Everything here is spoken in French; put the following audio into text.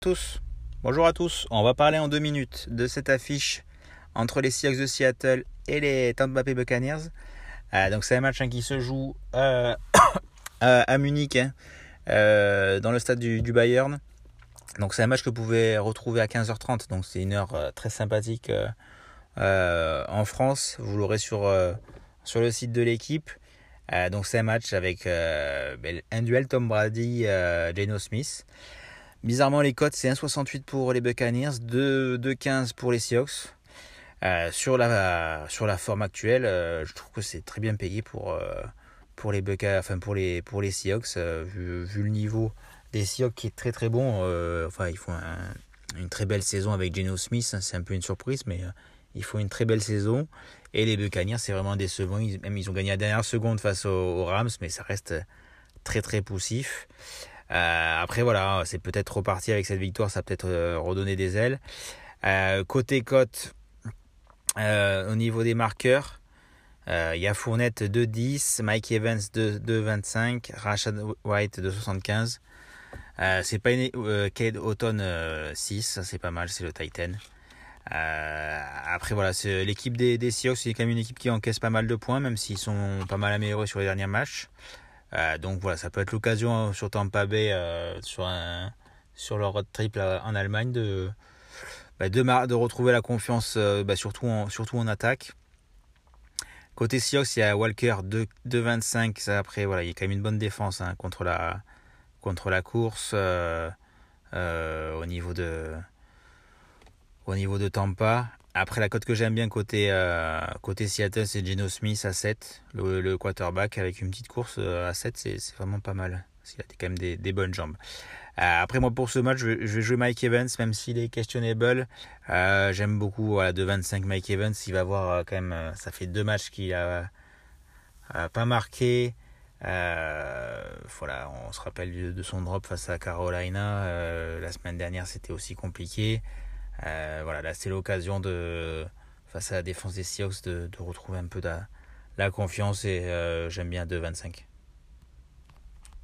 tous. Bonjour à tous. On va parler en deux minutes de cette affiche entre les Seahawks de Seattle et les Tampa Buccaneers. Euh, donc c'est un match hein, qui se joue euh, à, Munich, hein, euh, dans le stade du, Bayern. Donc c'est un match que vous pouvez retrouver à 15h30. Donc c'est une heure très sympathique en France. Vous l'aurez sur le site de l'équipe. Donc c'est un match avec ben, un duel Tom Brady, Geno Smith. Bizarrement, les cotes, c'est 1,68 pour les Buccaneers, 2,15 pour les Seahawks. Euh, sur, la, sur la forme actuelle, euh, je trouve que c'est très bien payé pour, euh, pour, les, enfin pour, les, pour les Seahawks, vu, le niveau des Seahawks qui est très très bon. enfin, ils font une très belle saison avec Geno Smith, hein, c'est un peu une surprise, mais ils font une très belle saison. Et les Buccaneers, c'est vraiment décevant. Ils, même ils ont gagné la dernière seconde face aux Rams, mais ça reste très très poussif. Euh, après, voilà, c'est peut-être reparti avec cette victoire, ça peut-être euh, redonné des ailes. Euh, côté cote, au niveau des marqueurs, il y a Fournette 2-10, Mike Evans 2-25, Rashad White 2-75. c'est pas une Cade Auton 6, ça c'est pas mal, c'est le Titan. Après voilà, l'équipe des, Seahawks, c'est quand même une équipe qui encaisse pas mal de points, même s'ils sont pas mal améliorés sur les derniers matchs. Euh, donc voilà, ça peut être l'occasion hein, sur Tampa Bay, euh, sur, sur leur road trip en Allemagne, de, bah, de, de, retrouver la confiance, euh, bah, surtout, en, surtout en attaque. Côté Seahawks, il y a Walker 2-25. Ça, après, voilà, il y a quand même une bonne défense hein, contre, la, contre la course au, niveau de, au niveau de Tampa. Après, la cote que j'aime bien côté, euh, côté Seattle, c'est Geno Smith à 7, le, quarterback, avec une petite course euh, à 7, c'est vraiment pas mal. Il a quand même des, bonnes jambes. Euh, après, moi, pour ce match, je, vais jouer Mike Evans, même s'il est questionable. j'aime beaucoup voilà, de 25 Mike Evans. Il va avoir quand même, ça fait deux matchs qu'il a, pas marqué. voilà, on se rappelle de son drop face à Carolina. la semaine dernière, c'était aussi compliqué. Euh, voilà, là c'est l'occasion de, face à la défense des Seahawks, de, retrouver un peu de la, confiance et euh, j'aime bien 2-25.